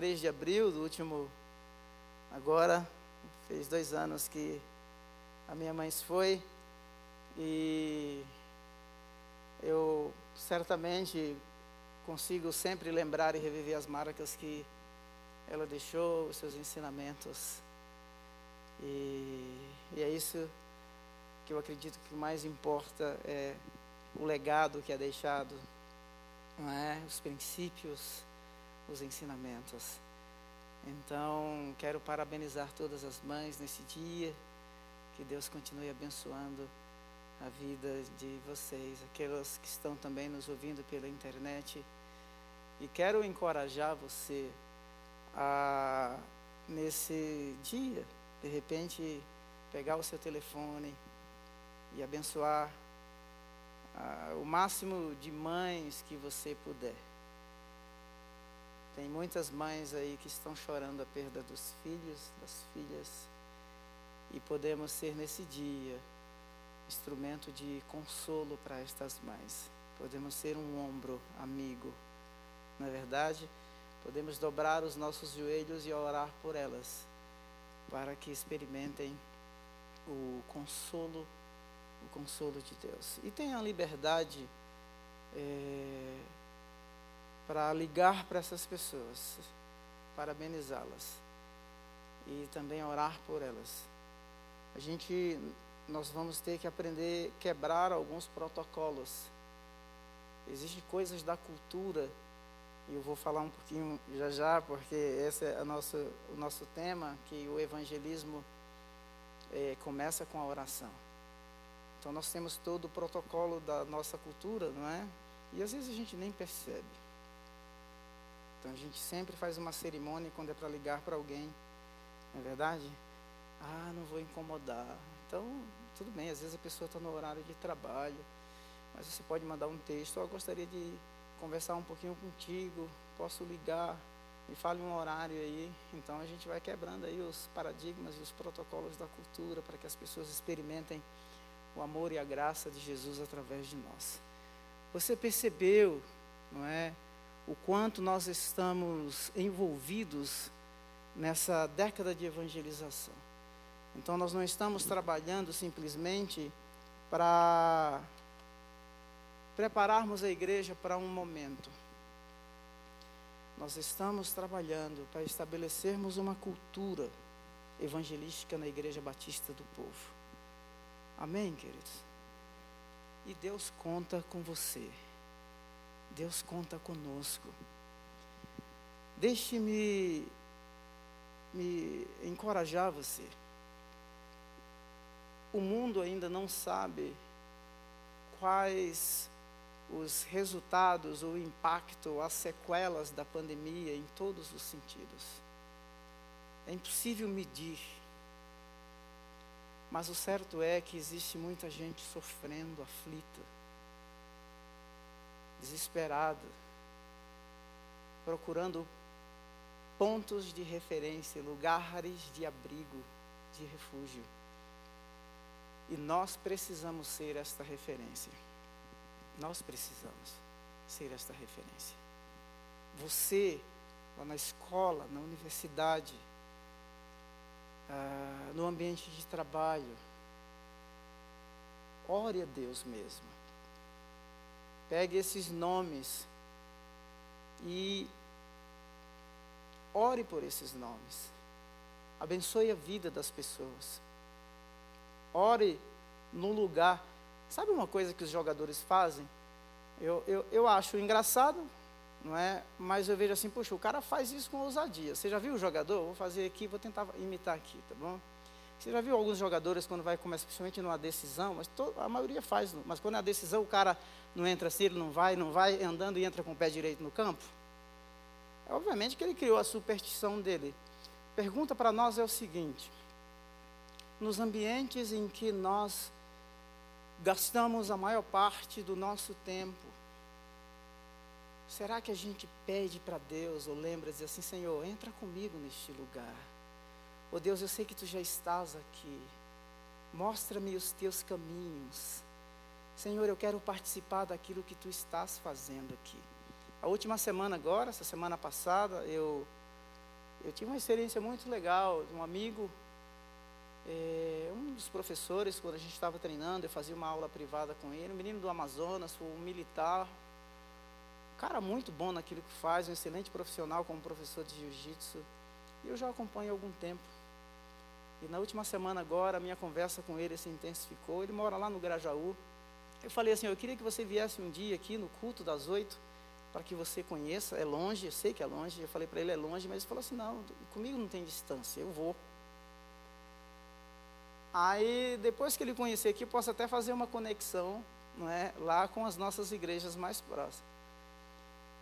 3 de abril do último. Agora, fez dois anos que a minha mãe foi. E eu certamente consigo sempre lembrar e reviver as marcas que ela deixou, os seus ensinamentos. E, e é isso que eu acredito que mais importa é o legado que é deixado, não é? Os princípios os ensinamentos. Então, quero parabenizar todas as mães nesse dia. Que Deus continue abençoando a vida de vocês, aquelas que estão também nos ouvindo pela internet. E quero encorajar você a, nesse dia, de repente, pegar o seu telefone e abençoar a, o máximo de mães que você puder. Tem muitas mães aí que estão chorando a perda dos filhos, das filhas, e podemos ser nesse dia instrumento de consolo para estas mães. Podemos ser um ombro amigo, na é verdade, podemos dobrar os nossos joelhos e orar por elas, para que experimentem o consolo, o consolo de Deus. E tenham liberdade. É, para ligar para essas pessoas, parabenizá-las e também orar por elas. A gente, nós vamos ter que aprender a quebrar alguns protocolos. Existem coisas da cultura, e eu vou falar um pouquinho já já, porque esse é o nosso, o nosso tema, que o evangelismo é, começa com a oração. Então nós temos todo o protocolo da nossa cultura, não é? E às vezes a gente nem percebe. Então a gente sempre faz uma cerimônia quando é para ligar para alguém, não é verdade? Ah, não vou incomodar. Então, tudo bem, às vezes a pessoa está no horário de trabalho, mas você pode mandar um texto. Eu gostaria de conversar um pouquinho contigo, posso ligar, me fale um horário aí. Então a gente vai quebrando aí os paradigmas e os protocolos da cultura para que as pessoas experimentem o amor e a graça de Jesus através de nós. Você percebeu, não é? O quanto nós estamos envolvidos nessa década de evangelização. Então, nós não estamos trabalhando simplesmente para prepararmos a igreja para um momento. Nós estamos trabalhando para estabelecermos uma cultura evangelística na Igreja Batista do Povo. Amém, queridos? E Deus conta com você. Deus conta conosco. Deixe-me me encorajar você. O mundo ainda não sabe quais os resultados, o impacto, as sequelas da pandemia em todos os sentidos. É impossível medir. Mas o certo é que existe muita gente sofrendo, aflita desesperado, procurando pontos de referência, lugares de abrigo, de refúgio. E nós precisamos ser esta referência. Nós precisamos ser esta referência. Você, lá na escola, na universidade, ah, no ambiente de trabalho, ore a Deus mesmo. Pegue esses nomes e ore por esses nomes. Abençoe a vida das pessoas. Ore no lugar. Sabe uma coisa que os jogadores fazem? Eu, eu, eu acho engraçado, não é? Mas eu vejo assim, puxa, o cara faz isso com ousadia. Você já viu o jogador? Vou fazer aqui, vou tentar imitar aqui, tá bom? Você já viu alguns jogadores quando vai começar, principalmente numa decisão, mas to, a maioria faz, mas quando é a decisão o cara não entra assim, ele não vai, não vai andando e entra com o pé direito no campo? É, obviamente que ele criou a superstição dele. Pergunta para nós é o seguinte: nos ambientes em que nós gastamos a maior parte do nosso tempo, será que a gente pede para Deus ou lembra dizer assim, Senhor, entra comigo neste lugar? Oh Deus, eu sei que tu já estás aqui. Mostra-me os teus caminhos. Senhor, eu quero participar daquilo que tu estás fazendo aqui. A última semana agora, essa semana passada, eu eu tive uma experiência muito legal. Um amigo, é, um dos professores, quando a gente estava treinando, eu fazia uma aula privada com ele, um menino do Amazonas, um militar, um cara muito bom naquilo que faz, um excelente profissional como professor de jiu-jitsu. E eu já acompanho há algum tempo. E na última semana agora, a minha conversa com ele se intensificou. Ele mora lá no Grajaú. Eu falei assim, eu queria que você viesse um dia aqui no culto das oito, para que você conheça. É longe, eu sei que é longe. Eu falei para ele, é longe, mas ele falou assim, não, comigo não tem distância, eu vou. Aí, depois que ele conhecer aqui, posso até fazer uma conexão não é, lá com as nossas igrejas mais próximas.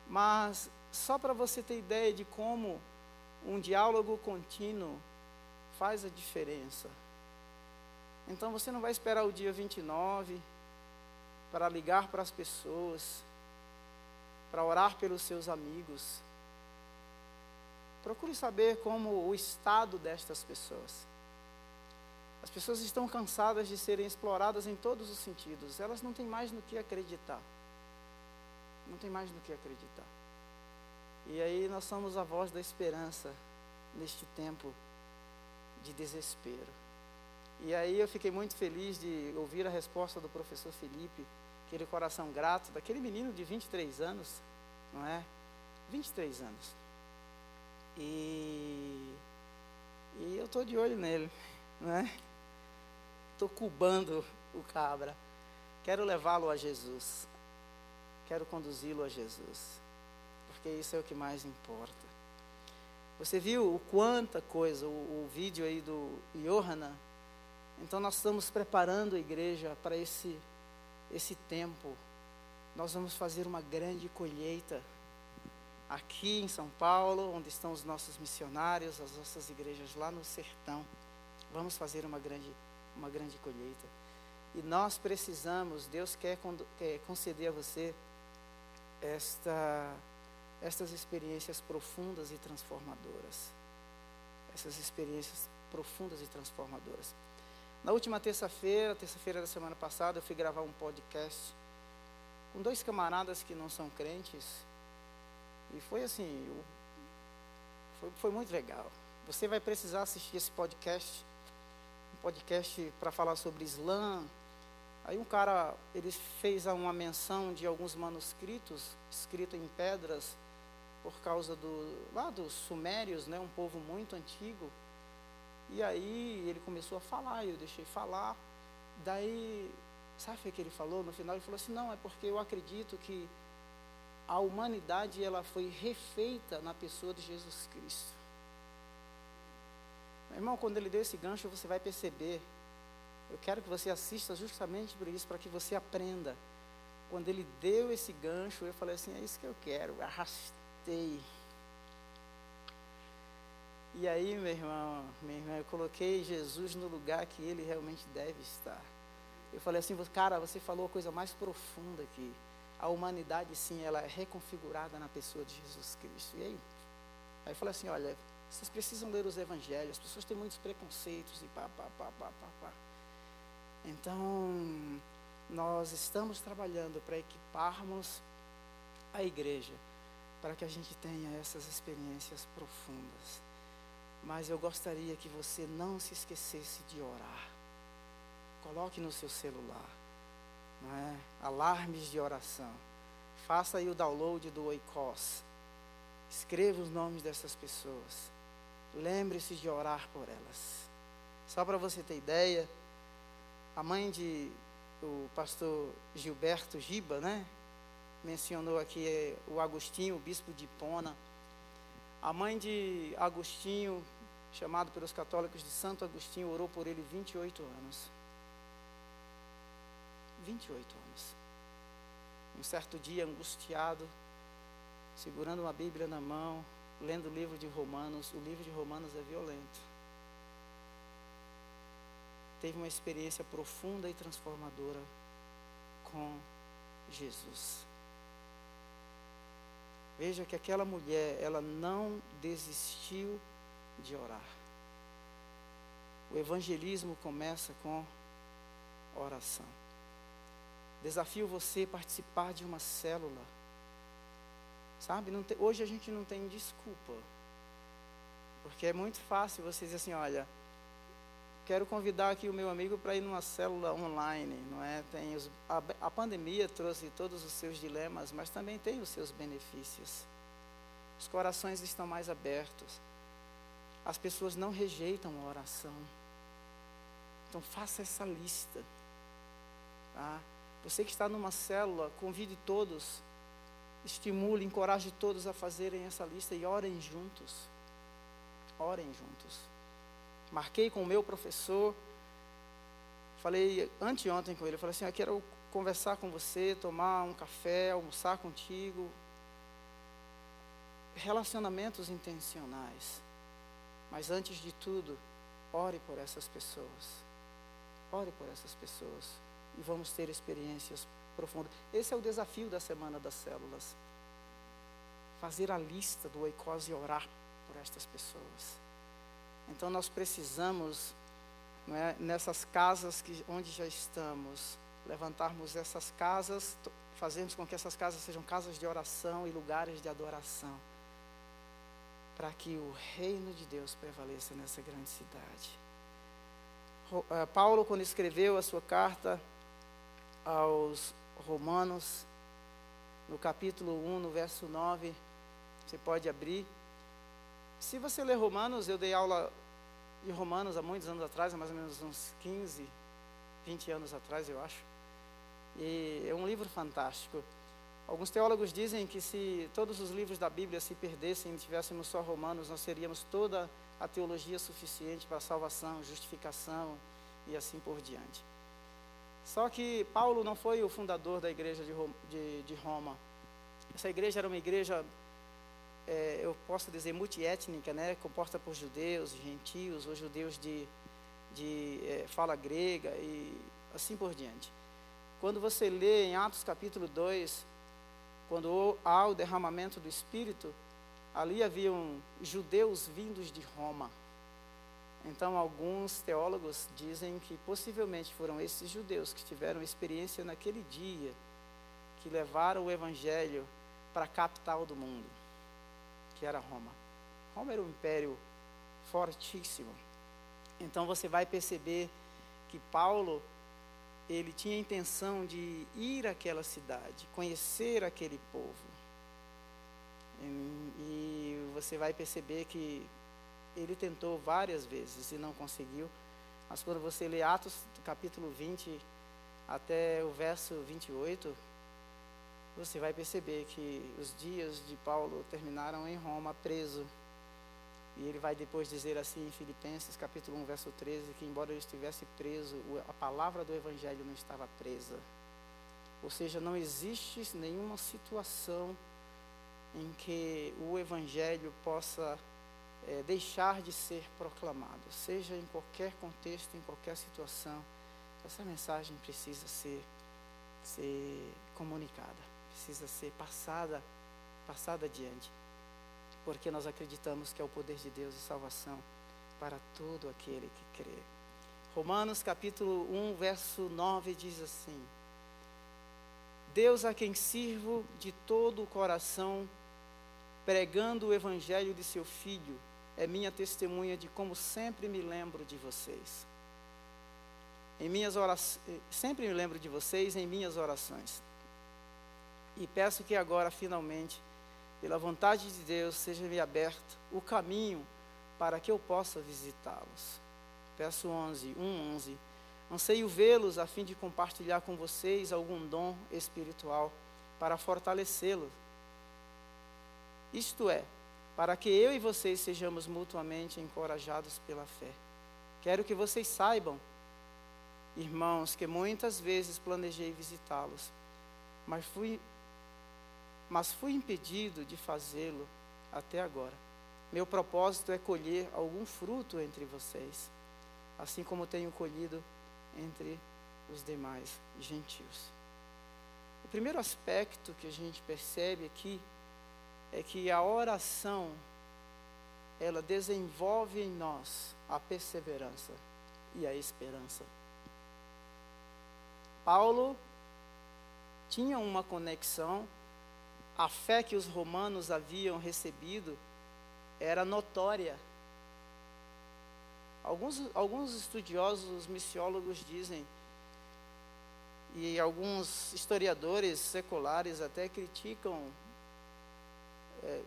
Mas, só para você ter ideia de como um diálogo contínuo faz a diferença. Então você não vai esperar o dia 29 para ligar para as pessoas, para orar pelos seus amigos. Procure saber como o estado destas pessoas. As pessoas estão cansadas de serem exploradas em todos os sentidos. Elas não têm mais no que acreditar. Não tem mais no que acreditar. E aí nós somos a voz da esperança neste tempo de desespero. E aí eu fiquei muito feliz de ouvir a resposta do professor Felipe, aquele coração grato, daquele menino de 23 anos, não é? 23 anos. E, e eu estou de olho nele, não é? Estou cubando o cabra. Quero levá-lo a Jesus. Quero conduzi-lo a Jesus. Porque isso é o que mais importa. Você viu o quanta coisa, o, o vídeo aí do Johanna? Então nós estamos preparando a igreja para esse, esse tempo. Nós vamos fazer uma grande colheita aqui em São Paulo, onde estão os nossos missionários, as nossas igrejas lá no sertão. Vamos fazer uma grande, uma grande colheita. E nós precisamos, Deus quer, quer conceder a você esta estas experiências profundas e transformadoras. Essas experiências profundas e transformadoras. Na última terça-feira, terça-feira da semana passada, eu fui gravar um podcast com dois camaradas que não são crentes. E foi assim, foi, foi muito legal. Você vai precisar assistir esse podcast, um podcast para falar sobre Islã. Aí um cara, ele fez uma menção de alguns manuscritos escritos em pedras por causa do lá dos sumérios, né, um povo muito antigo. E aí ele começou a falar, eu deixei falar. Daí, sabe o que ele falou? No final ele falou assim: "Não, é porque eu acredito que a humanidade ela foi refeita na pessoa de Jesus Cristo". Meu irmão, quando ele deu esse gancho, você vai perceber. Eu quero que você assista justamente por isso, para que você aprenda. Quando ele deu esse gancho, eu falei assim: é isso que eu quero. E aí, meu irmão, meu irmão, eu coloquei Jesus no lugar que ele realmente deve estar. Eu falei assim, cara, você falou a coisa mais profunda aqui. A humanidade, sim, ela é reconfigurada na pessoa de Jesus Cristo. E aí? Aí eu falei assim, olha, vocês precisam ler os evangelhos, as pessoas têm muitos preconceitos e pá, pá, pá, pá, pá, pá. Então, nós estamos trabalhando para equiparmos a igreja para que a gente tenha essas experiências profundas. Mas eu gostaria que você não se esquecesse de orar. Coloque no seu celular, é? Alarmes de oração. Faça aí o download do Oikos. Escreva os nomes dessas pessoas. Lembre-se de orar por elas. Só para você ter ideia, a mãe de o pastor Gilberto Giba, né? Mencionou aqui é, o Agostinho, o bispo de Hipona. A mãe de Agostinho, chamado pelos católicos de Santo Agostinho, orou por ele 28 anos. 28 anos. Um certo dia, angustiado, segurando uma Bíblia na mão, lendo o livro de Romanos. O livro de Romanos é violento. Teve uma experiência profunda e transformadora com Jesus. Veja que aquela mulher, ela não desistiu de orar. O evangelismo começa com oração. Desafio você a participar de uma célula. Sabe, tem, hoje a gente não tem desculpa Porque é muito fácil você dizer assim, olha, quero convidar aqui o meu amigo para ir numa célula online, não é? Tem os, a, a pandemia trouxe todos os seus dilemas, mas também tem os seus benefícios. Os corações estão mais abertos. As pessoas não rejeitam a oração. Então faça essa lista. Tá? Você que está numa célula, convide todos, estimule, encoraje todos a fazerem essa lista e orem juntos. Orem juntos. Marquei com o meu professor, falei anteontem com ele, falei assim, eu quero conversar com você, tomar um café, almoçar contigo. Relacionamentos intencionais. Mas antes de tudo, ore por essas pessoas. Ore por essas pessoas. E vamos ter experiências profundas. Esse é o desafio da Semana das Células. Fazer a lista do oicose e orar por estas pessoas. Então nós precisamos, é, nessas casas que, onde já estamos, levantarmos essas casas, fazermos com que essas casas sejam casas de oração e lugares de adoração, para que o reino de Deus prevaleça nessa grande cidade. Eh, Paulo, quando escreveu a sua carta aos Romanos, no capítulo 1, no verso 9, você pode abrir. Se você ler Romanos, eu dei aula de Romanos há muitos anos atrás, há mais ou menos uns 15, 20 anos atrás, eu acho. E é um livro fantástico. Alguns teólogos dizem que se todos os livros da Bíblia se perdessem e tivéssemos só Romanos, nós seríamos toda a teologia suficiente para salvação, justificação e assim por diante. Só que Paulo não foi o fundador da igreja de Roma. Essa igreja era uma igreja é, eu posso dizer, multiétnica, né, composta por judeus, gentios, ou judeus de, de é, fala grega e assim por diante. Quando você lê em Atos capítulo 2, quando há o derramamento do Espírito, ali haviam judeus vindos de Roma. Então, alguns teólogos dizem que possivelmente foram esses judeus que tiveram experiência naquele dia, que levaram o Evangelho para a capital do mundo que era Roma. Roma era um império fortíssimo. Então você vai perceber que Paulo ele tinha a intenção de ir àquela cidade, conhecer aquele povo. E, e você vai perceber que ele tentou várias vezes e não conseguiu. Mas quando você lê Atos capítulo 20 até o verso 28, você vai perceber que os dias de Paulo terminaram em Roma, preso. E ele vai depois dizer assim em Filipenses, capítulo 1, verso 13, que embora ele estivesse preso, a palavra do evangelho não estava presa. Ou seja, não existe nenhuma situação em que o evangelho possa é, deixar de ser proclamado, seja em qualquer contexto, em qualquer situação, essa mensagem precisa ser, ser comunicada precisa ser passada, passada adiante. Porque nós acreditamos que é o poder de Deus e salvação para todo aquele que crê. Romanos capítulo 1, verso 9 diz assim: Deus a quem sirvo de todo o coração, pregando o evangelho de seu filho, é minha testemunha de como sempre me lembro de vocês. Em minhas orações, sempre me lembro de vocês em minhas orações. E peço que agora, finalmente, pela vontade de Deus, seja-me aberto o caminho para que eu possa visitá-los. Verso 11, 1, 11. Anseio vê-los a fim de compartilhar com vocês algum dom espiritual para fortalecê-los. Isto é, para que eu e vocês sejamos mutuamente encorajados pela fé. Quero que vocês saibam, irmãos, que muitas vezes planejei visitá-los, mas fui mas fui impedido de fazê-lo até agora. Meu propósito é colher algum fruto entre vocês, assim como tenho colhido entre os demais gentios. O primeiro aspecto que a gente percebe aqui é que a oração ela desenvolve em nós a perseverança e a esperança. Paulo tinha uma conexão a fé que os romanos haviam recebido era notória alguns, alguns estudiosos, missiólogos dizem, e alguns historiadores seculares até criticam é,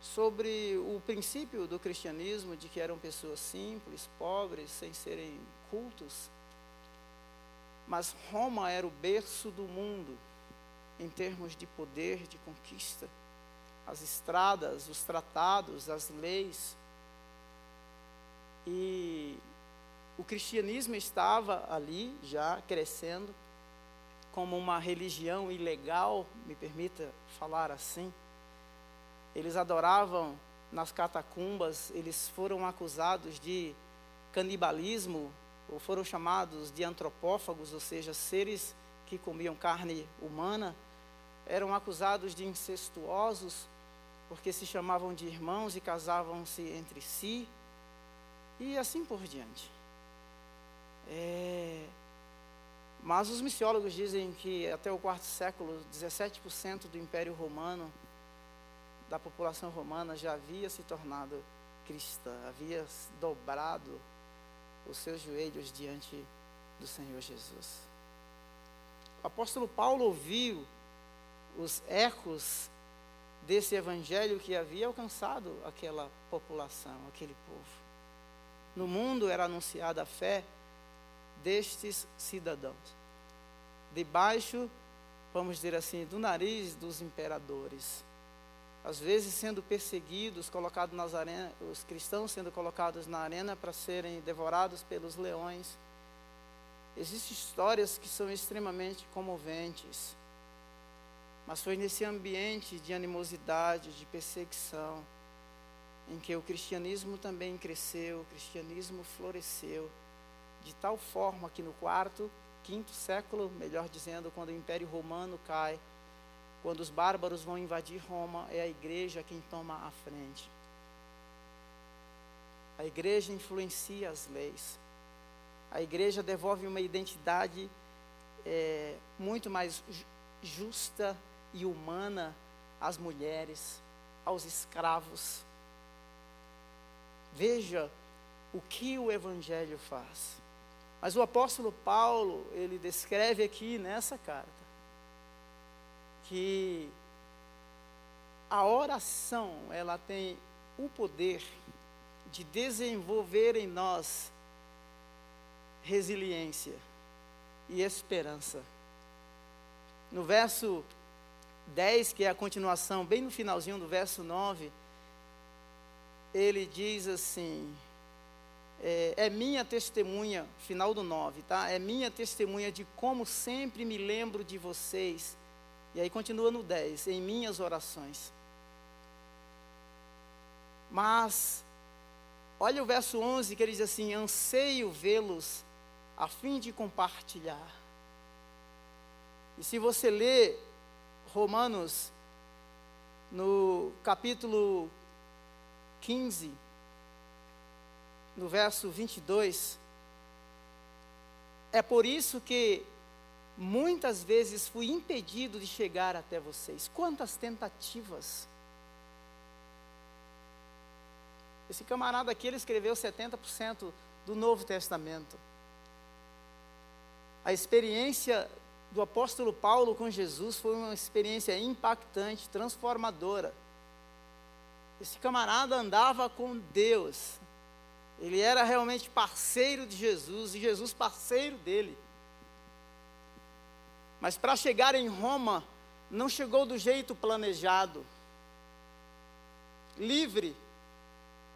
sobre o princípio do cristianismo de que eram pessoas simples, pobres, sem serem cultos. Mas Roma era o berço do mundo em termos de poder, de conquista. As estradas, os tratados, as leis. E o cristianismo estava ali já crescendo como uma religião ilegal, me permita falar assim. Eles adoravam nas catacumbas, eles foram acusados de canibalismo, ou foram chamados de antropófagos, ou seja, seres que comiam carne humana, eram acusados de incestuosos, porque se chamavam de irmãos e casavam-se entre si, e assim por diante. É... Mas os missiólogos dizem que até o quarto século, 17% do Império Romano, da população romana, já havia se tornado cristã, havia dobrado os seus joelhos diante do Senhor Jesus. O apóstolo Paulo ouviu os ecos desse evangelho que havia alcançado aquela população, aquele povo. No mundo era anunciada a fé destes cidadãos, debaixo, vamos dizer assim, do nariz dos imperadores às vezes sendo perseguidos, colocados nas arenas, os cristãos sendo colocados na arena para serem devorados pelos leões. Existem histórias que são extremamente comoventes. Mas foi nesse ambiente de animosidade, de perseguição, em que o cristianismo também cresceu, o cristianismo floresceu, de tal forma que no quarto, quinto século, melhor dizendo, quando o Império Romano cai, quando os bárbaros vão invadir Roma, é a igreja quem toma a frente. A igreja influencia as leis. A igreja devolve uma identidade é, muito mais justa e humana às mulheres, aos escravos. Veja o que o Evangelho faz. Mas o apóstolo Paulo, ele descreve aqui nessa carta que a oração, ela tem o poder de desenvolver em nós resiliência e esperança. No verso 10, que é a continuação, bem no finalzinho do verso 9, ele diz assim: é, é, minha testemunha, final do 9, tá? É minha testemunha de como sempre me lembro de vocês e aí continua no 10, em minhas orações. Mas, olha o verso 11 que ele diz assim: anseio vê-los a fim de compartilhar. E se você ler Romanos, no capítulo 15, no verso 22, é por isso que Muitas vezes fui impedido de chegar até vocês. Quantas tentativas. Esse camarada aqui, ele escreveu 70% do Novo Testamento. A experiência do apóstolo Paulo com Jesus foi uma experiência impactante, transformadora. Esse camarada andava com Deus. Ele era realmente parceiro de Jesus e Jesus parceiro dele. Mas para chegar em Roma, não chegou do jeito planejado. Livre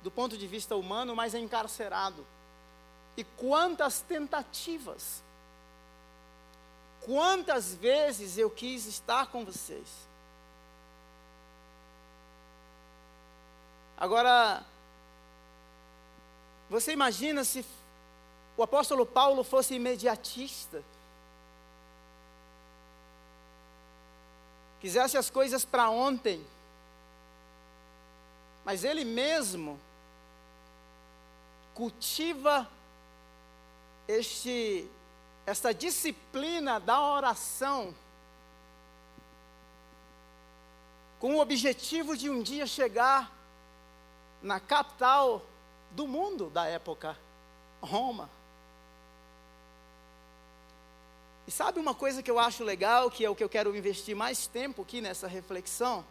do ponto de vista humano, mas encarcerado. E quantas tentativas. Quantas vezes eu quis estar com vocês. Agora, você imagina se o apóstolo Paulo fosse imediatista? quisesse as coisas para ontem, mas ele mesmo cultiva este esta disciplina da oração com o objetivo de um dia chegar na capital do mundo da época, Roma. E sabe uma coisa que eu acho legal, que é o que eu quero investir mais tempo aqui nessa reflexão?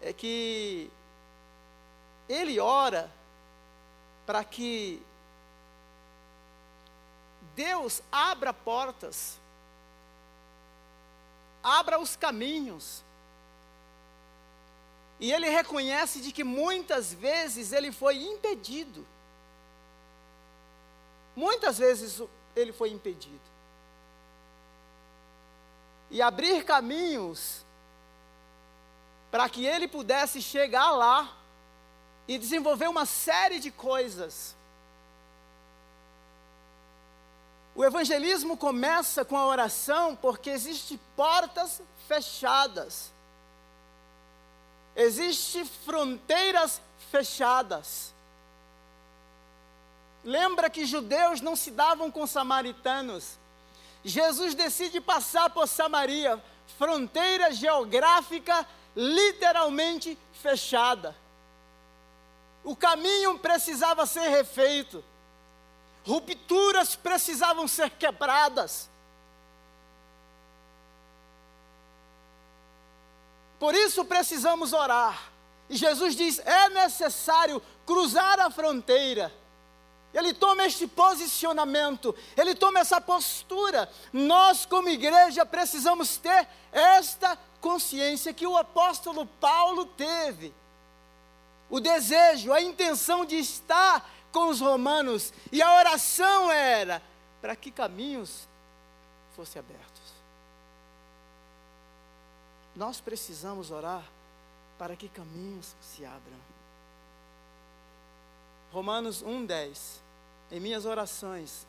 É que ele ora para que Deus abra portas, abra os caminhos. E ele reconhece de que muitas vezes ele foi impedido. Muitas vezes ele foi impedido e abrir caminhos para que ele pudesse chegar lá e desenvolver uma série de coisas. O evangelismo começa com a oração porque existem portas fechadas. Existem fronteiras fechadas. Lembra que judeus não se davam com samaritanos. Jesus decide passar por Samaria, fronteira geográfica literalmente fechada. O caminho precisava ser refeito, rupturas precisavam ser quebradas. Por isso precisamos orar. E Jesus diz: é necessário cruzar a fronteira. Ele toma este posicionamento, ele toma essa postura. Nós, como igreja, precisamos ter esta consciência que o apóstolo Paulo teve. O desejo, a intenção de estar com os romanos, e a oração era para que caminhos fossem abertos. Nós precisamos orar para que caminhos se abram. Romanos 1,10 em minhas orações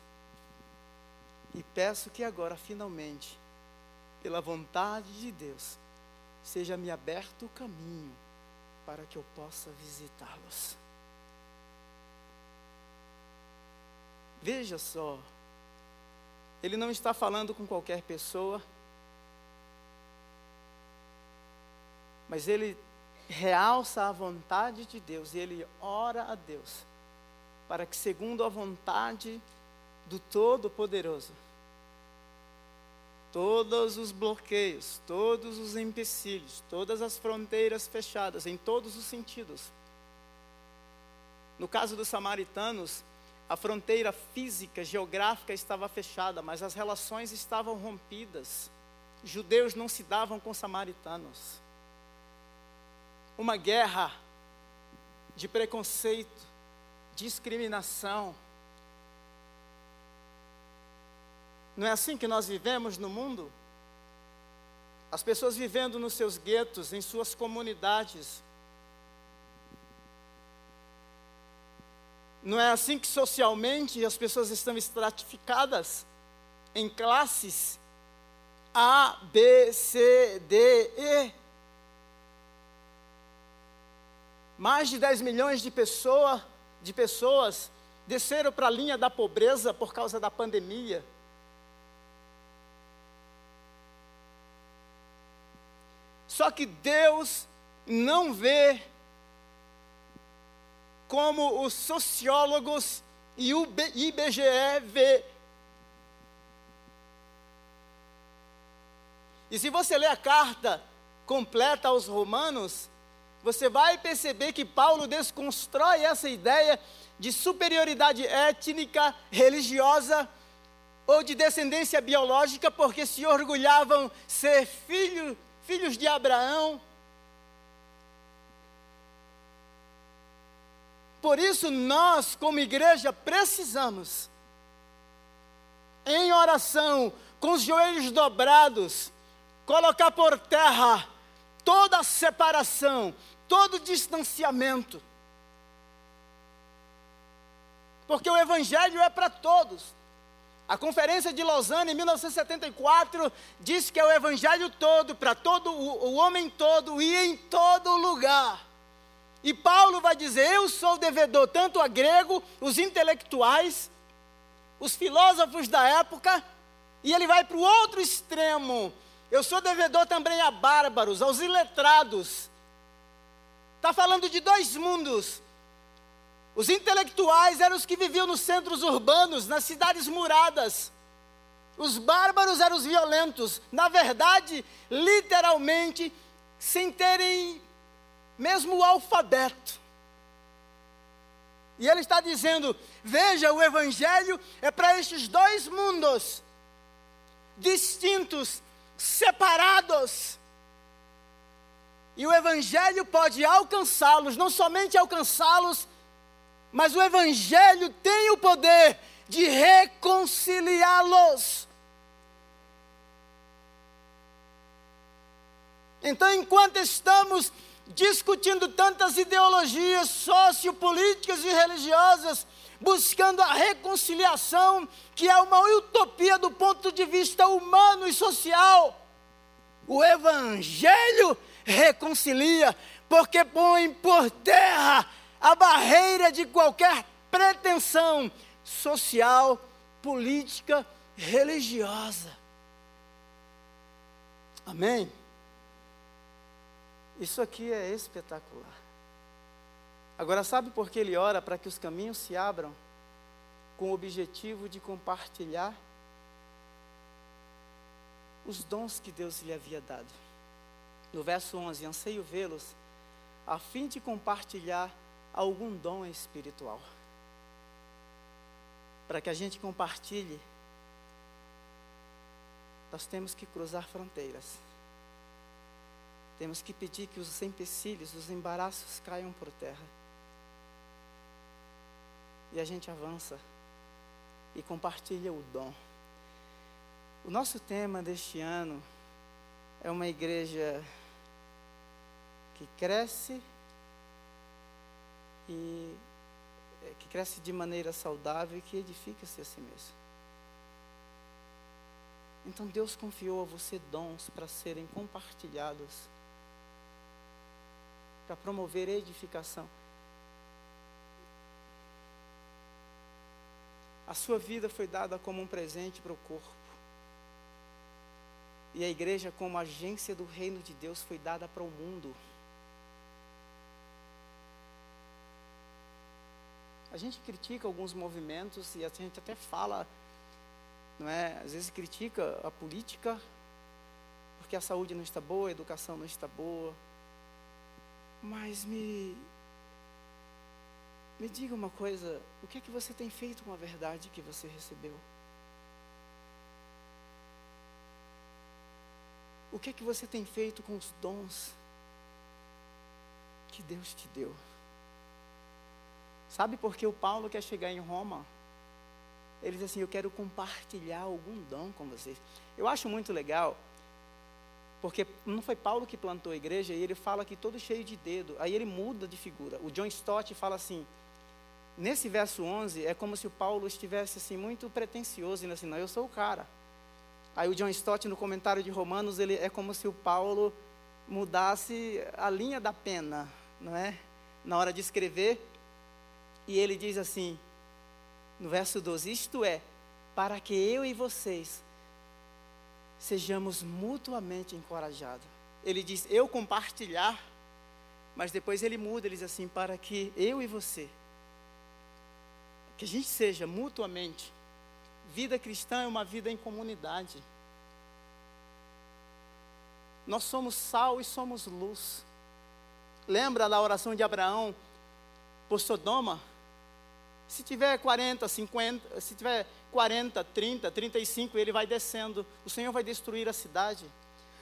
e peço que agora, finalmente, pela vontade de Deus, seja-me aberto o caminho para que eu possa visitá-los. Veja só, ele não está falando com qualquer pessoa, mas ele realça a vontade de Deus e ele ora a Deus para que, segundo a vontade do Todo-Poderoso, todos os bloqueios, todos os empecilhos, todas as fronteiras fechadas, em todos os sentidos. No caso dos samaritanos, a fronteira física, geográfica estava fechada, mas as relações estavam rompidas. Judeus não se davam com samaritanos. Uma guerra de preconceito, discriminação. Não é assim que nós vivemos no mundo? As pessoas vivendo nos seus guetos, em suas comunidades. Não é assim que socialmente as pessoas estão estratificadas em classes A, B, C, D, E. Mais de 10 milhões de pessoas de pessoas desceram para a linha da pobreza por causa da pandemia. Só que Deus não vê como os sociólogos e o IBGE vê. E se você ler a carta completa aos Romanos, você vai perceber que Paulo desconstrói essa ideia de superioridade étnica, religiosa ou de descendência biológica, porque se orgulhavam ser filho, filhos de Abraão. Por isso, nós, como igreja, precisamos, em oração, com os joelhos dobrados, colocar por terra toda a separação, todo distanciamento. Porque o Evangelho é para todos. A Conferência de Lausanne, em 1974, diz que é o Evangelho todo, para todo o, o homem todo e em todo lugar. E Paulo vai dizer: Eu sou devedor tanto a grego, os intelectuais, os filósofos da época, e ele vai para o outro extremo. Eu sou devedor também a bárbaros, aos iletrados, Está falando de dois mundos. Os intelectuais eram os que viviam nos centros urbanos, nas cidades muradas. Os bárbaros eram os violentos. Na verdade, literalmente, sem terem mesmo o alfabeto. E ele está dizendo: veja, o Evangelho é para estes dois mundos, distintos, separados. E o Evangelho pode alcançá-los, não somente alcançá-los, mas o Evangelho tem o poder de reconciliá-los. Então, enquanto estamos discutindo tantas ideologias sociopolíticas e religiosas, buscando a reconciliação, que é uma utopia do ponto de vista humano e social, o Evangelho reconcilia, porque põe por terra a barreira de qualquer pretensão social, política, religiosa. Amém? Isso aqui é espetacular. Agora, sabe por que ele ora para que os caminhos se abram? Com o objetivo de compartilhar os dons que Deus lhe havia dado. No verso 11: Anseio vê-los a fim de compartilhar algum dom espiritual. Para que a gente compartilhe, nós temos que cruzar fronteiras. Temos que pedir que os empecilhos, os embaraços caiam por terra. E a gente avança e compartilha o dom. O nosso tema deste ano é uma igreja que cresce e é, que cresce de maneira saudável e que edifica-se a si mesmo. Então Deus confiou a você dons para serem compartilhados para promover edificação. A sua vida foi dada como um presente para o corpo. E a igreja, como agência do reino de Deus, foi dada para o mundo. A gente critica alguns movimentos e a gente até fala, não é? Às vezes critica a política, porque a saúde não está boa, a educação não está boa, mas me me diga uma coisa, o que é que você tem feito com a verdade que você recebeu? O que é que você tem feito com os dons que Deus te deu? Sabe por que o Paulo quer chegar em Roma? Ele diz assim: Eu quero compartilhar algum dom com vocês. Eu acho muito legal porque não foi Paulo que plantou a igreja e ele fala aqui todo cheio de dedo. Aí ele muda de figura. O John Stott fala assim: nesse verso 11 é como se o Paulo estivesse assim muito pretensioso, e assim, não, eu sou o cara. Aí o John Stott no comentário de Romanos, ele é como se o Paulo mudasse a linha da pena, não é? Na hora de escrever, e ele diz assim, no verso 12: Isto é, para que eu e vocês sejamos mutuamente encorajados. Ele diz, eu compartilhar, mas depois ele muda, ele diz assim, para que eu e você, que a gente seja mutuamente. Vida cristã é uma vida em comunidade. Nós somos sal e somos luz. Lembra da oração de Abraão por Sodoma? Se tiver 40, 50, se tiver 40, 30, 35, ele vai descendo. O Senhor vai destruir a cidade.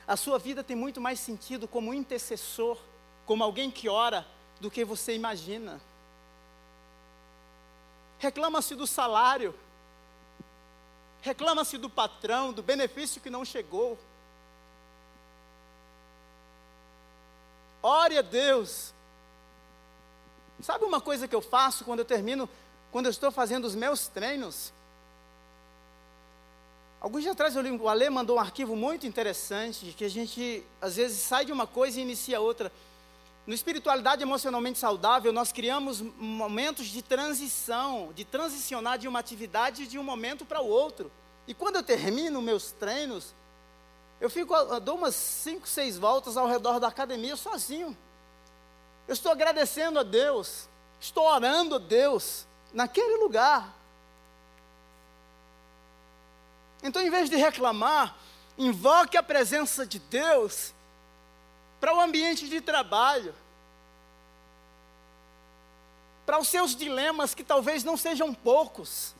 A sua vida tem muito mais sentido como intercessor, como alguém que ora, do que você imagina. Reclama-se do salário, reclama-se do patrão, do benefício que não chegou. Ore a Deus. Sabe uma coisa que eu faço quando eu termino quando eu estou fazendo os meus treinos. Alguns dias atrás o Ale mandou um arquivo muito interessante, de que a gente às vezes sai de uma coisa e inicia outra. No espiritualidade emocionalmente saudável, nós criamos momentos de transição, de transicionar de uma atividade de um momento para o outro. E quando eu termino meus treinos, eu fico, eu dou umas cinco, seis voltas ao redor da academia sozinho. Eu estou agradecendo a Deus Estou orando a Deus naquele lugar. Então, em vez de reclamar, invoque a presença de Deus para o ambiente de trabalho, para os seus dilemas que talvez não sejam poucos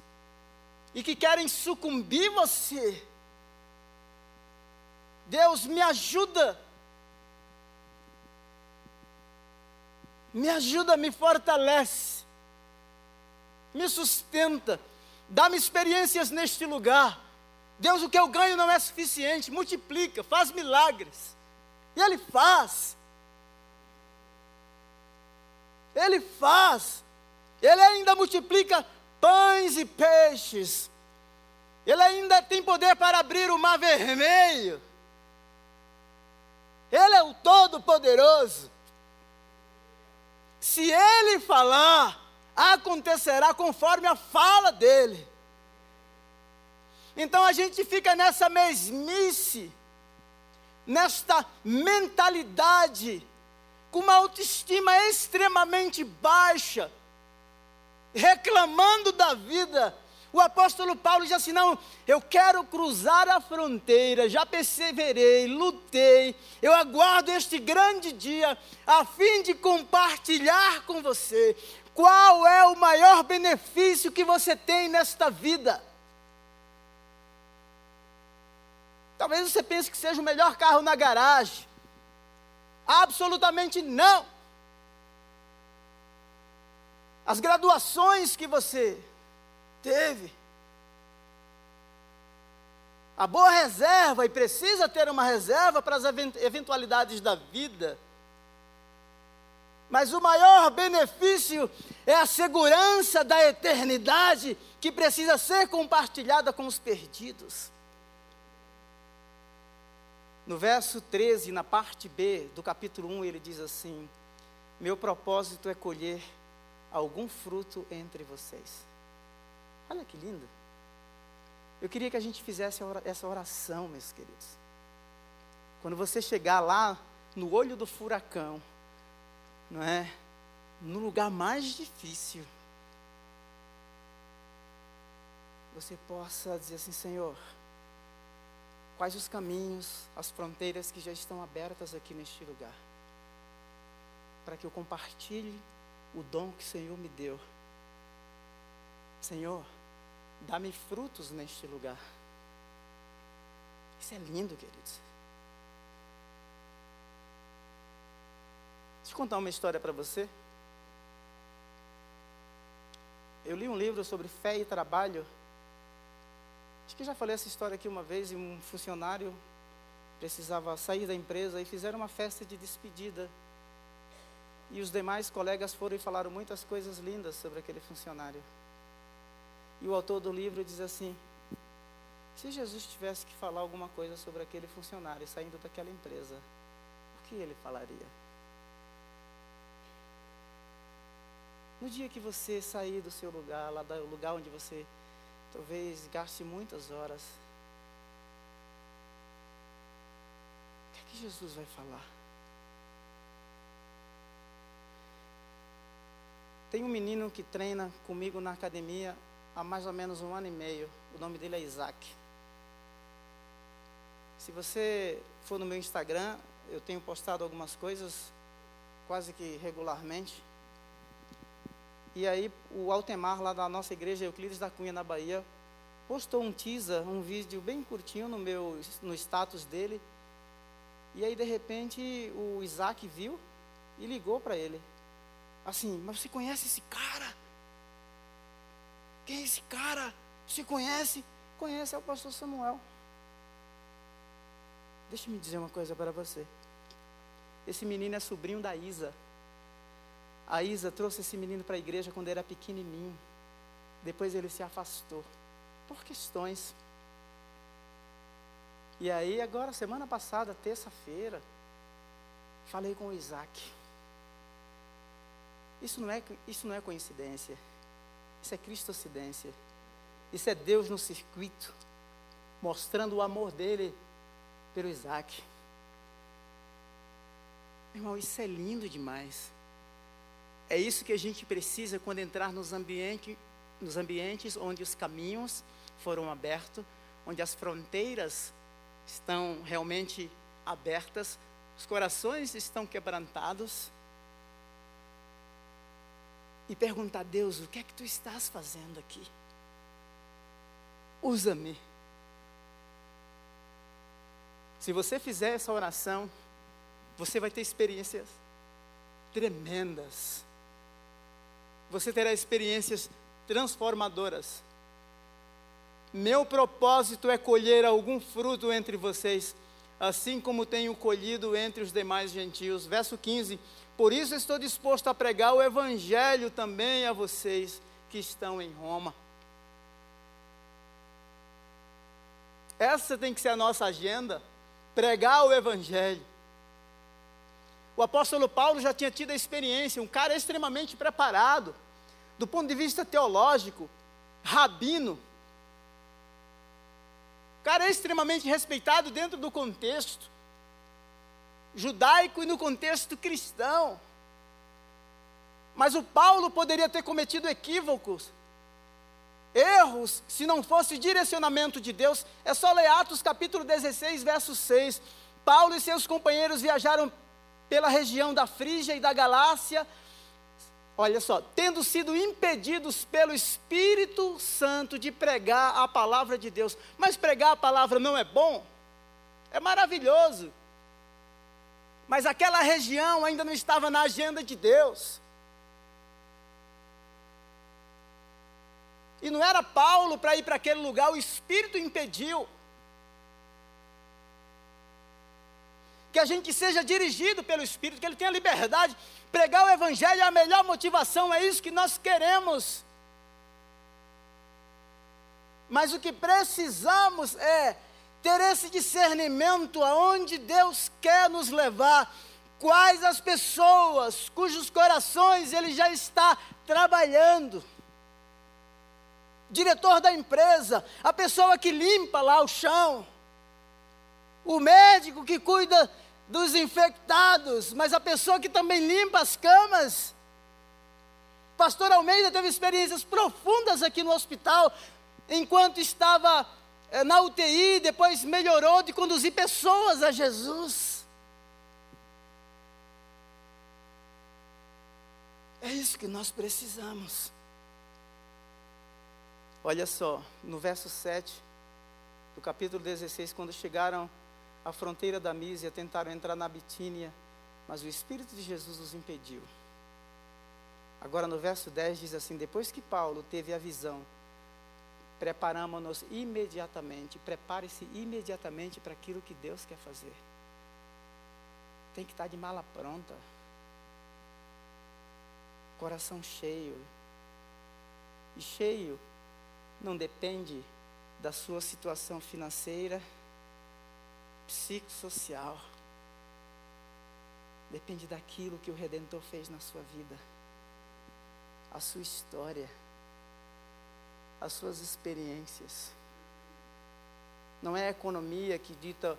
e que querem sucumbir você. Deus me ajuda. Me ajuda, me fortalece. Me sustenta. Dá-me experiências neste lugar. Deus, o que eu ganho não é suficiente. Multiplica, faz milagres. E Ele faz. Ele faz. Ele ainda multiplica pães e peixes. Ele ainda tem poder para abrir o mar vermelho. Ele é o Todo-Poderoso. Se Ele falar, acontecerá conforme a fala dele. Então a gente fica nessa mesmice, nesta mentalidade, com uma autoestima extremamente baixa, reclamando da vida, o apóstolo Paulo diz assim: não, eu quero cruzar a fronteira, já perseverei, lutei, eu aguardo este grande dia, a fim de compartilhar com você qual é o maior benefício que você tem nesta vida. Talvez você pense que seja o melhor carro na garagem. Absolutamente não. As graduações que você Teve. A boa reserva, e precisa ter uma reserva para as eventualidades da vida. Mas o maior benefício é a segurança da eternidade que precisa ser compartilhada com os perdidos. No verso 13, na parte B do capítulo 1, ele diz assim: Meu propósito é colher algum fruto entre vocês. Olha que lindo. Eu queria que a gente fizesse essa oração, meus queridos. Quando você chegar lá no olho do furacão, não é? No lugar mais difícil, você possa dizer assim, Senhor, quais os caminhos, as fronteiras que já estão abertas aqui neste lugar, para que eu compartilhe o dom que o Senhor me deu. Senhor, Dá-me frutos neste lugar. Isso é lindo, queridos. Deixa eu contar uma história para você. Eu li um livro sobre fé e trabalho. Acho que já falei essa história aqui uma vez. Um funcionário precisava sair da empresa e fizeram uma festa de despedida. E os demais colegas foram e falaram muitas coisas lindas sobre aquele funcionário. E o autor do livro diz assim: se Jesus tivesse que falar alguma coisa sobre aquele funcionário saindo daquela empresa, o que ele falaria? No dia que você sair do seu lugar, lá do lugar onde você talvez gaste muitas horas, o que é que Jesus vai falar? Tem um menino que treina comigo na academia há mais ou menos um ano e meio. O nome dele é Isaac. Se você for no meu Instagram, eu tenho postado algumas coisas quase que regularmente. E aí o Altemar, lá da nossa igreja Euclides da Cunha, na Bahia, postou um teaser, um vídeo bem curtinho no meu no status dele. E aí de repente o Isaac viu e ligou para ele. Assim, mas você conhece esse cara? Quem é esse cara? Se conhece? Conhece, é o pastor Samuel. Deixa me dizer uma coisa para você. Esse menino é sobrinho da Isa. A Isa trouxe esse menino para a igreja quando era pequenininho. Depois ele se afastou. Por questões. E aí, agora, semana passada, terça-feira, falei com o Isaac. Isso não é, isso não é coincidência. Isso é cristocidência. Isso é Deus no circuito, mostrando o amor dele pelo Isaac. Irmão, isso é lindo demais. É isso que a gente precisa quando entrar nos, ambiente, nos ambientes onde os caminhos foram abertos, onde as fronteiras estão realmente abertas, os corações estão quebrantados. E perguntar a Deus: o que é que tu estás fazendo aqui? Usa-me. Se você fizer essa oração, você vai ter experiências tremendas. Você terá experiências transformadoras. Meu propósito é colher algum fruto entre vocês, assim como tenho colhido entre os demais gentios. Verso 15: Por isso estou disposto a pregar o evangelho também a vocês que estão em Roma. Essa tem que ser a nossa agenda pregar o Evangelho. O apóstolo Paulo já tinha tido a experiência, um cara extremamente preparado, do ponto de vista teológico, rabino, cara extremamente respeitado dentro do contexto judaico e no contexto cristão. Mas o Paulo poderia ter cometido equívocos, erros, se não fosse direcionamento de Deus, é só ler Atos capítulo 16, verso 6. Paulo e seus companheiros viajaram pela região da Frígia e da Galácia, olha só, tendo sido impedidos pelo Espírito Santo de pregar a palavra de Deus. Mas pregar a palavra não é bom? É maravilhoso. Mas aquela região ainda não estava na agenda de Deus. E não era Paulo para ir para aquele lugar, o Espírito impediu. Que a gente seja dirigido pelo Espírito, que ele tenha liberdade. Pregar o Evangelho é a melhor motivação, é isso que nós queremos. Mas o que precisamos é ter esse discernimento aonde Deus quer nos levar, quais as pessoas cujos corações Ele já está trabalhando diretor da empresa, a pessoa que limpa lá o chão, o médico que cuida dos infectados, mas a pessoa que também limpa as camas. Pastor Almeida teve experiências profundas aqui no hospital, enquanto estava eh, na UTI, depois melhorou de conduzir pessoas a Jesus. É isso que nós precisamos. Olha só, no verso 7 do capítulo 16, quando chegaram à fronteira da Mísia, tentaram entrar na Bitínia, mas o Espírito de Jesus os impediu. Agora no verso 10 diz assim: Depois que Paulo teve a visão, preparamos-nos imediatamente, prepare-se imediatamente para aquilo que Deus quer fazer. Tem que estar de mala pronta, coração cheio, e cheio não depende da sua situação financeira, psicossocial. Depende daquilo que o Redentor fez na sua vida, a sua história, as suas experiências. Não é a economia que dita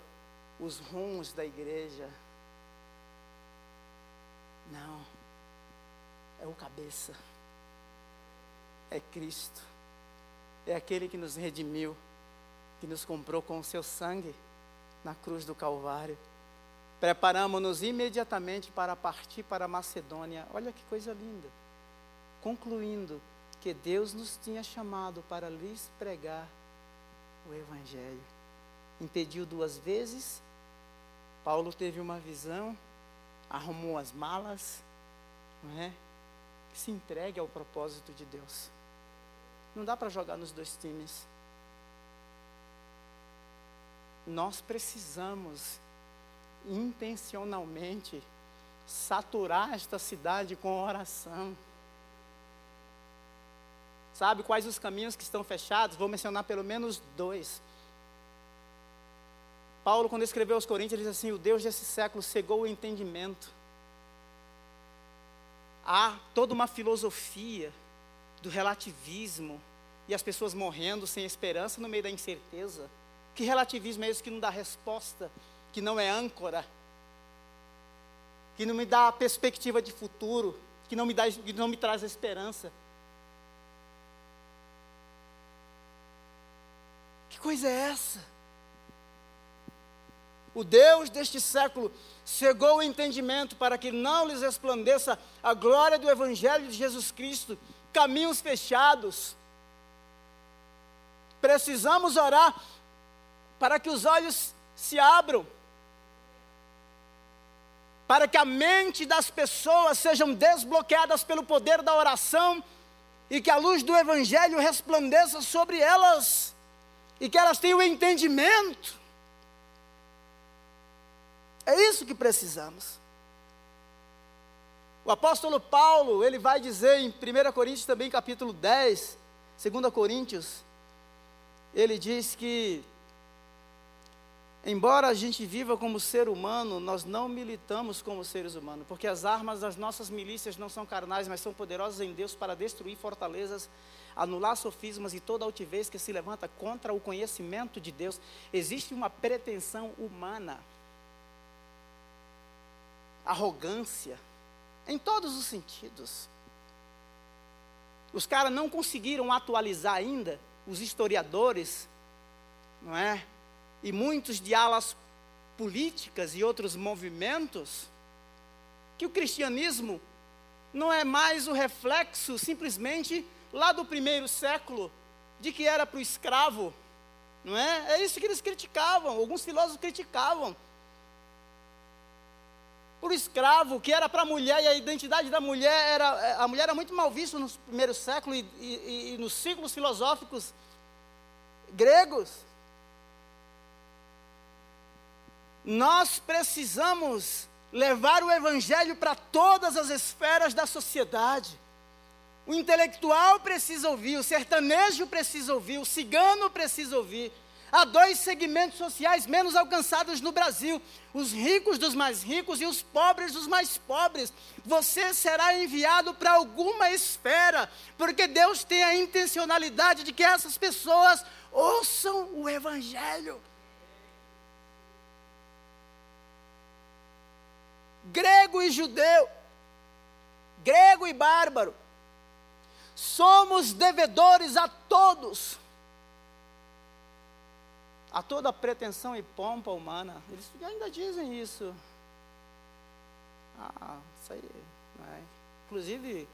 os rumos da igreja. Não. É o cabeça. É Cristo é aquele que nos redimiu, que nos comprou com o seu sangue na cruz do Calvário. Preparamos-nos imediatamente para partir para Macedônia. Olha que coisa linda. Concluindo que Deus nos tinha chamado para lhes pregar o Evangelho. Impediu duas vezes. Paulo teve uma visão, arrumou as malas, não é? Se entregue ao propósito de Deus. Não dá para jogar nos dois times. Nós precisamos intencionalmente saturar esta cidade com oração. Sabe quais os caminhos que estão fechados? Vou mencionar pelo menos dois. Paulo, quando escreveu aos Coríntios, ele diz assim: O Deus desse século cegou o entendimento. Há toda uma filosofia do relativismo e as pessoas morrendo sem esperança no meio da incerteza. Que relativismo é esse que não dá resposta, que não é âncora, que não me dá perspectiva de futuro, que não me, dá, que não me traz esperança. Que coisa é essa? O Deus deste século cegou o entendimento para que não lhes resplandeça a glória do Evangelho de Jesus Cristo, caminhos fechados. Precisamos orar para que os olhos se abram, para que a mente das pessoas sejam desbloqueadas pelo poder da oração e que a luz do Evangelho resplandeça sobre elas e que elas tenham entendimento é isso que precisamos. O apóstolo Paulo, ele vai dizer em 1 Coríntios também, capítulo 10, 2 Coríntios, ele diz que, embora a gente viva como ser humano, nós não militamos como seres humanos, porque as armas das nossas milícias não são carnais, mas são poderosas em Deus para destruir fortalezas, anular sofismas e toda altivez que se levanta contra o conhecimento de Deus. Existe uma pretensão humana arrogância, em todos os sentidos. Os caras não conseguiram atualizar ainda, os historiadores, não é? E muitos de alas políticas e outros movimentos, que o cristianismo não é mais o reflexo simplesmente lá do primeiro século, de que era para o escravo, não é? É isso que eles criticavam, alguns filósofos criticavam por escravo, que era para a mulher, e a identidade da mulher era. A mulher era muito mal vista nos primeiros séculos e, e, e nos ciclos filosóficos gregos. Nós precisamos levar o Evangelho para todas as esferas da sociedade. O intelectual precisa ouvir, o sertanejo precisa ouvir, o cigano precisa ouvir, Há dois segmentos sociais menos alcançados no Brasil: os ricos dos mais ricos e os pobres dos mais pobres. Você será enviado para alguma esfera, porque Deus tem a intencionalidade de que essas pessoas ouçam o Evangelho. Grego e judeu, grego e bárbaro, somos devedores a todos a toda pretensão e pompa humana. Eles ainda dizem isso. Ah, isso aí. Né? Inclusive,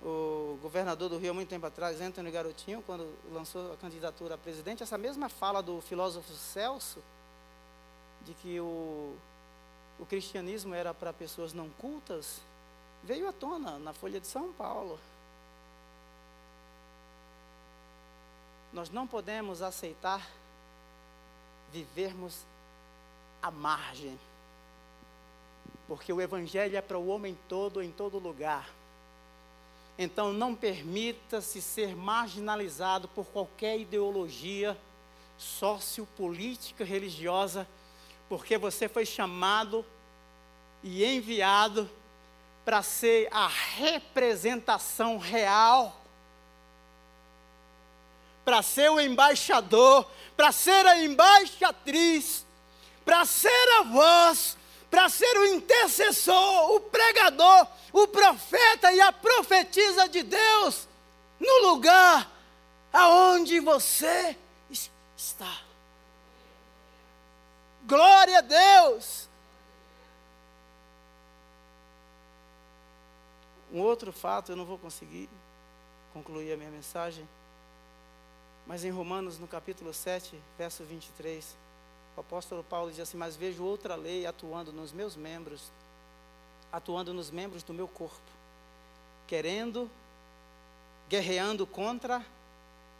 o governador do Rio, há muito tempo atrás, Antônio Garotinho, quando lançou a candidatura a presidente, essa mesma fala do filósofo Celso, de que o, o cristianismo era para pessoas não cultas, veio à tona na Folha de São Paulo. Nós não podemos aceitar vivermos à margem. Porque o Evangelho é para o homem todo, em todo lugar. Então não permita-se ser marginalizado por qualquer ideologia sociopolítica, religiosa, porque você foi chamado e enviado para ser a representação real para ser o embaixador, para ser a embaixatriz, para ser a voz, para ser o intercessor, o pregador, o profeta e a profetisa de Deus no lugar aonde você está. Glória a Deus! Um outro fato, eu não vou conseguir concluir a minha mensagem. Mas em Romanos, no capítulo 7, verso 23, o apóstolo Paulo diz assim: Mas vejo outra lei atuando nos meus membros, atuando nos membros do meu corpo, querendo, guerreando contra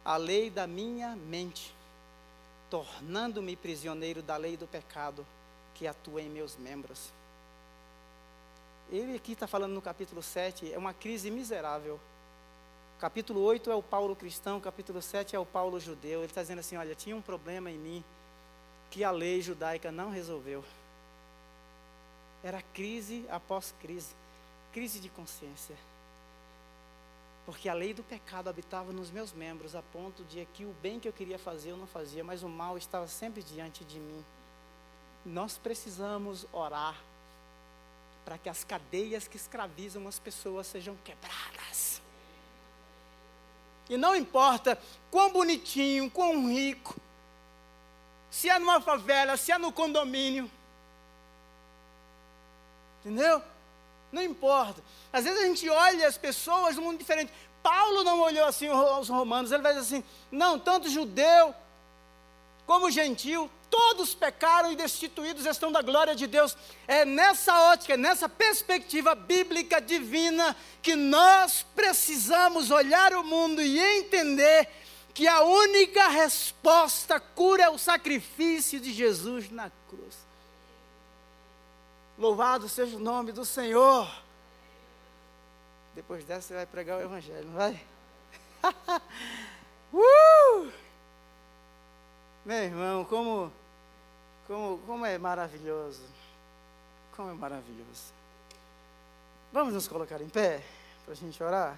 a lei da minha mente, tornando-me prisioneiro da lei do pecado que atua em meus membros. Ele aqui está falando no capítulo 7, é uma crise miserável Capítulo 8 é o Paulo cristão, capítulo 7 é o Paulo judeu. Ele está dizendo assim: olha, tinha um problema em mim que a lei judaica não resolveu. Era crise após crise crise de consciência. Porque a lei do pecado habitava nos meus membros, a ponto de que o bem que eu queria fazer eu não fazia, mas o mal estava sempre diante de mim. Nós precisamos orar para que as cadeias que escravizam as pessoas sejam quebradas. E não importa quão bonitinho, quão rico, se é numa favela, se é no condomínio. Entendeu? Não importa. Às vezes a gente olha as pessoas de um mundo diferente. Paulo não olhou assim aos romanos, ele vai dizer assim: não, tanto judeu como gentil, todos pecaram e destituídos estão da glória de Deus. É nessa ótica, nessa perspectiva bíblica divina que nós precisamos olhar o mundo e entender que a única resposta cura é o sacrifício de Jesus na cruz. Louvado seja o nome do Senhor. Depois dessa você vai pregar o Evangelho, não vai? uh! Meu irmão, como como, como é maravilhoso. Como é maravilhoso. Vamos nos colocar em pé para a gente orar?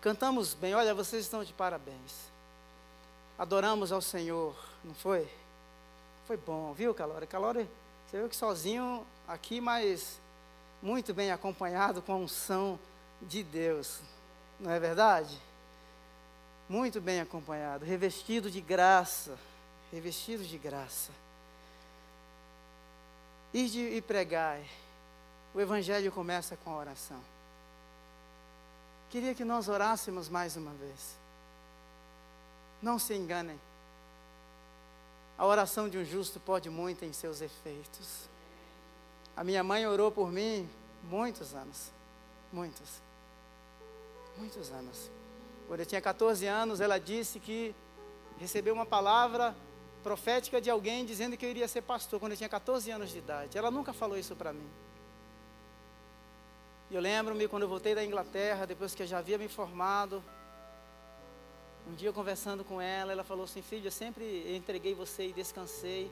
Cantamos bem, olha, vocês estão de parabéns. Adoramos ao Senhor, não foi? Foi bom, viu, Calori? Calori, você viu que sozinho aqui, mas muito bem acompanhado com a unção de Deus, não é verdade? Muito bem acompanhado, revestido de graça, revestido de graça. Ide e pregai. O Evangelho começa com a oração. Queria que nós orássemos mais uma vez. Não se enganem. A oração de um justo pode muito em seus efeitos. A minha mãe orou por mim muitos anos. Muitos. Muitos anos. Quando eu tinha 14 anos, ela disse que recebeu uma palavra profética de alguém dizendo que eu iria ser pastor quando eu tinha 14 anos de idade. Ela nunca falou isso para mim. E eu lembro-me quando eu voltei da Inglaterra, depois que eu já havia me formado, um dia conversando com ela, ela falou assim: Filho, eu sempre entreguei você e descansei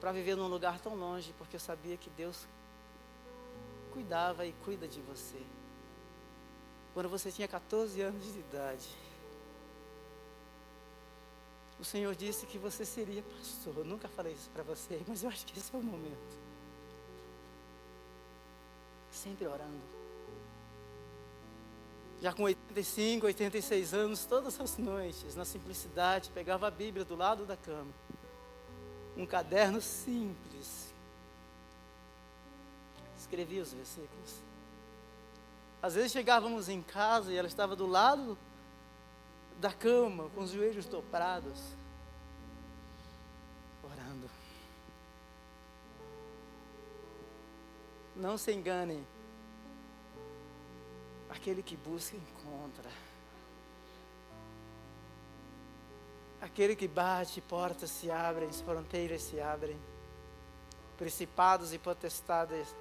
para viver num lugar tão longe, porque eu sabia que Deus cuidava e cuida de você. Quando você tinha 14 anos de idade, o Senhor disse que você seria pastor. Eu nunca falei isso para você, mas eu acho que esse é o momento. Sempre orando. Já com 85, 86 anos, todas as noites, na simplicidade, pegava a Bíblia do lado da cama. Um caderno simples. Escrevia os versículos. Às vezes chegávamos em casa e ela estava do lado da cama, com os joelhos dobrados, orando. Não se enganem. Aquele que busca, encontra. Aquele que bate, portas se abrem, fronteiras se abrem. Principados e potestades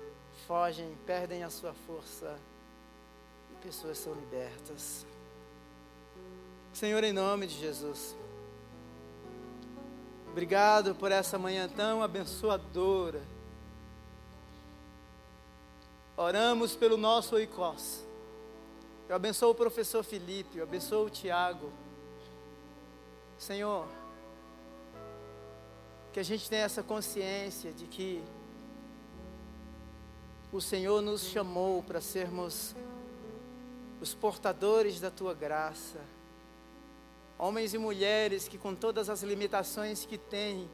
fogem, perdem a sua força. E pessoas são libertas. Senhor, em nome de Jesus. Obrigado por essa manhã tão abençoadora. Oramos pelo nosso oicós. Eu abençoo o professor Felipe, eu abençoo o Tiago. Senhor, que a gente tenha essa consciência de que o Senhor nos chamou para sermos os portadores da tua graça Homens e mulheres que, com todas as limitações que têm,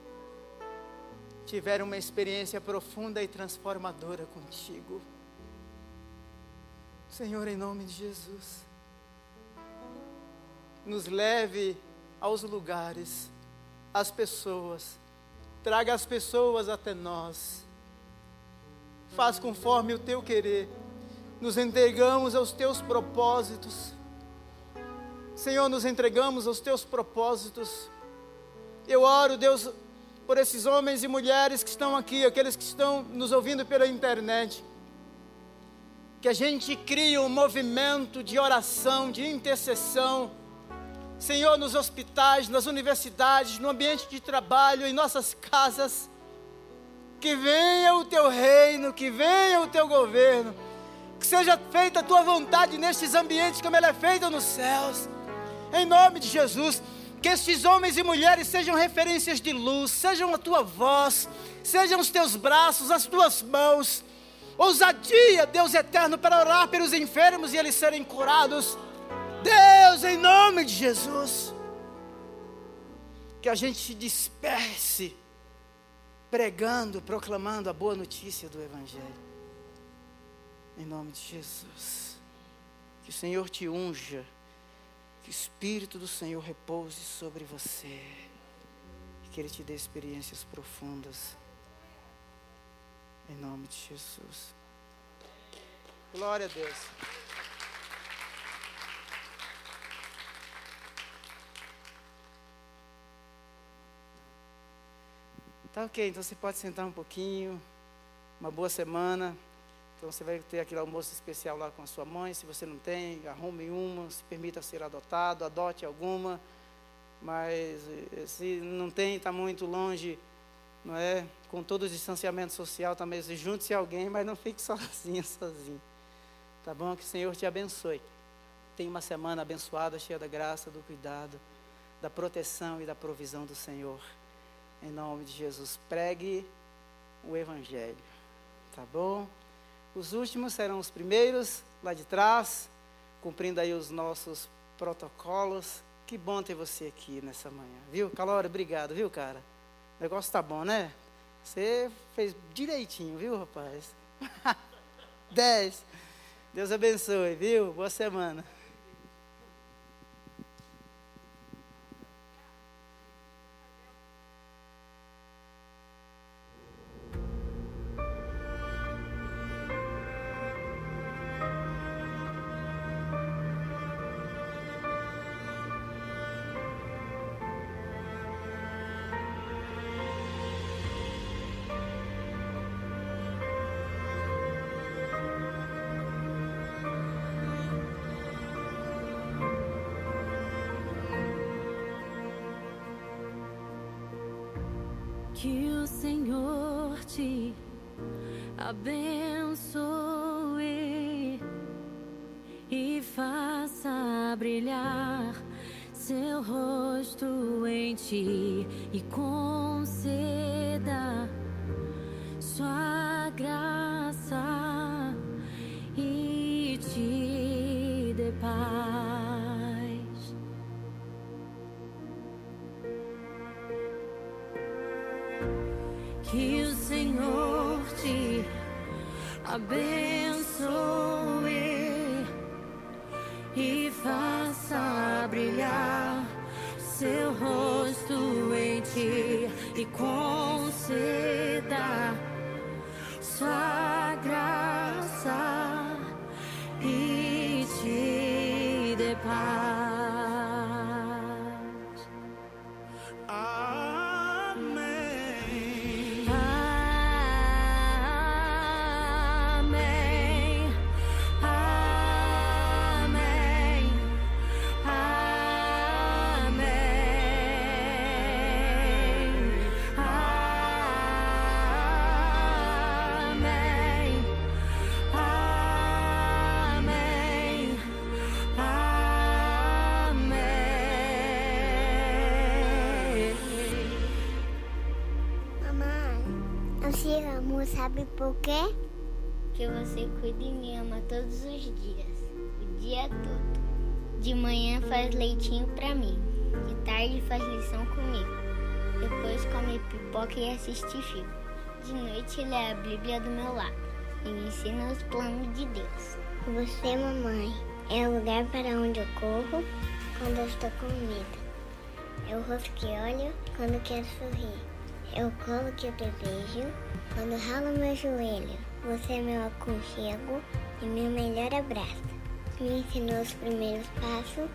tiveram uma experiência profunda e transformadora contigo. Senhor, em nome de Jesus, nos leve aos lugares, às pessoas, traga as pessoas até nós, faz conforme o teu querer, nos entregamos aos teus propósitos Senhor, nos entregamos aos teus propósitos. Eu oro, Deus, por esses homens e mulheres que estão aqui, aqueles que estão nos ouvindo pela internet. Que a gente crie um movimento de oração, de intercessão. Senhor, nos hospitais, nas universidades, no ambiente de trabalho, em nossas casas. Que venha o teu reino, que venha o teu governo. Que seja feita a tua vontade nestes ambientes como ela é feita nos céus em nome de Jesus. Que estes homens e mulheres sejam referências de luz, sejam a tua voz, sejam os teus braços, as tuas mãos. Ousadia, Deus eterno, para orar pelos enfermos e eles serem curados. Deus, em nome de Jesus, que a gente se disperse pregando, proclamando a boa notícia do Evangelho. Em nome de Jesus. Que o Senhor te unja. Que o Espírito do Senhor repouse sobre você. Que Ele te dê experiências profundas. Em nome de Jesus. Glória a Deus. Tá ok, então você pode sentar um pouquinho. Uma boa semana. Então você vai ter aquele almoço especial lá com a sua mãe. Se você não tem, arrume uma, se permita ser adotado, adote alguma. Mas eh, se não tem, está muito longe, não é? Com todo o distanciamento social, também tá junte-se a alguém, mas não fique sozinho, sozinho. Tá bom? Que o Senhor te abençoe. Tenha uma semana abençoada, cheia da graça, do cuidado, da proteção e da provisão do Senhor. Em nome de Jesus, pregue o Evangelho. Tá bom? Os últimos serão os primeiros, lá de trás, cumprindo aí os nossos protocolos. Que bom ter você aqui nessa manhã, viu? Calora, obrigado, viu, cara? O negócio tá bom, né? Você fez direitinho, viu, rapaz? Dez. Deus abençoe, viu? Boa semana. Que o Senhor te abençoe e faça brilhar seu rosto em ti e conceda De manhã faz leitinho pra mim, de tarde faz lição comigo. Depois come pipoca e assiste filme. De noite lê a Bíblia do meu lado e me ensina os planos de Deus. Você, mamãe, é o lugar para onde eu corro quando eu estou com medo. É o rosto que olho quando quero sorrir. É o colo que eu desejo quando ralo meu joelho. Você é meu aconchego e meu melhor abraço. Me ensinou os primeiros passos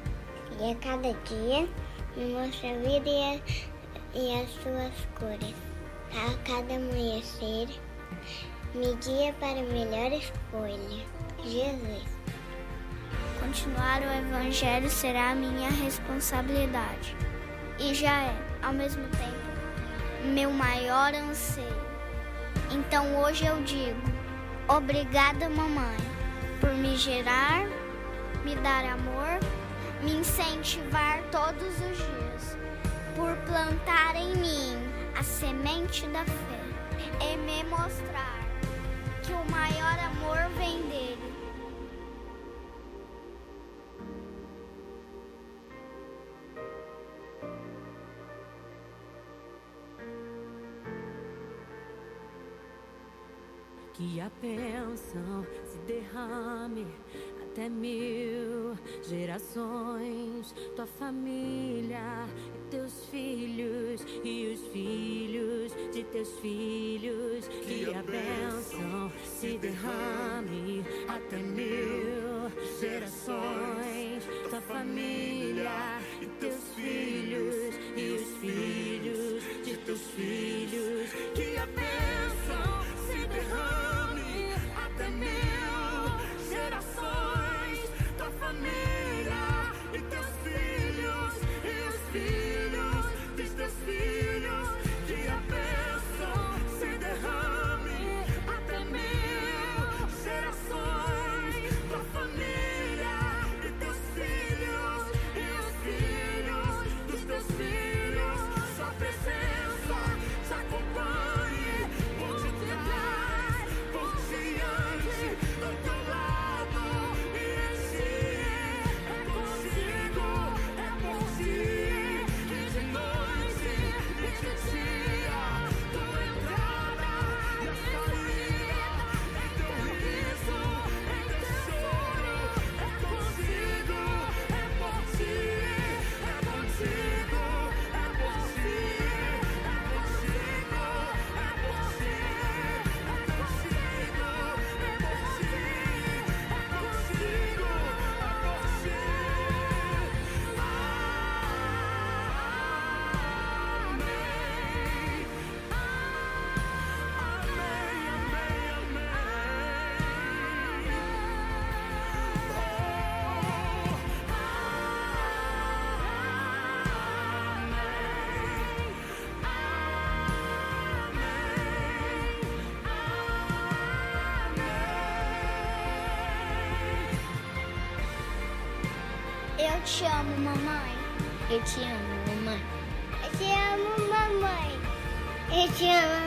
e a cada dia me mostra a vida e, a, e as suas cores. A cada amanhecer me guia para a melhor escolha. Jesus. Continuar o Evangelho será a minha responsabilidade. E já é, ao mesmo tempo meu maior anseio. Então hoje eu digo: obrigada, mamãe, por me gerar, me dar amor, me incentivar todos os dias, por plantar em mim a semente da fé e me mostrar que o maior amor vem dele. Que a bênção se derrame até mil gerações, tua família e teus filhos e os filhos de teus filhos. Que a bênção se derrame até mil gerações, tua família e teus filhos e os filhos de teus filhos. Te amo, mamãe. Eu te amo, mamãe. Eu te amo, mamãe. Eu te amo,